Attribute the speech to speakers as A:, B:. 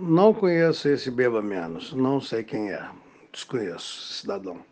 A: Não conheço esse Beba Menos, não sei quem é, desconheço, cidadão.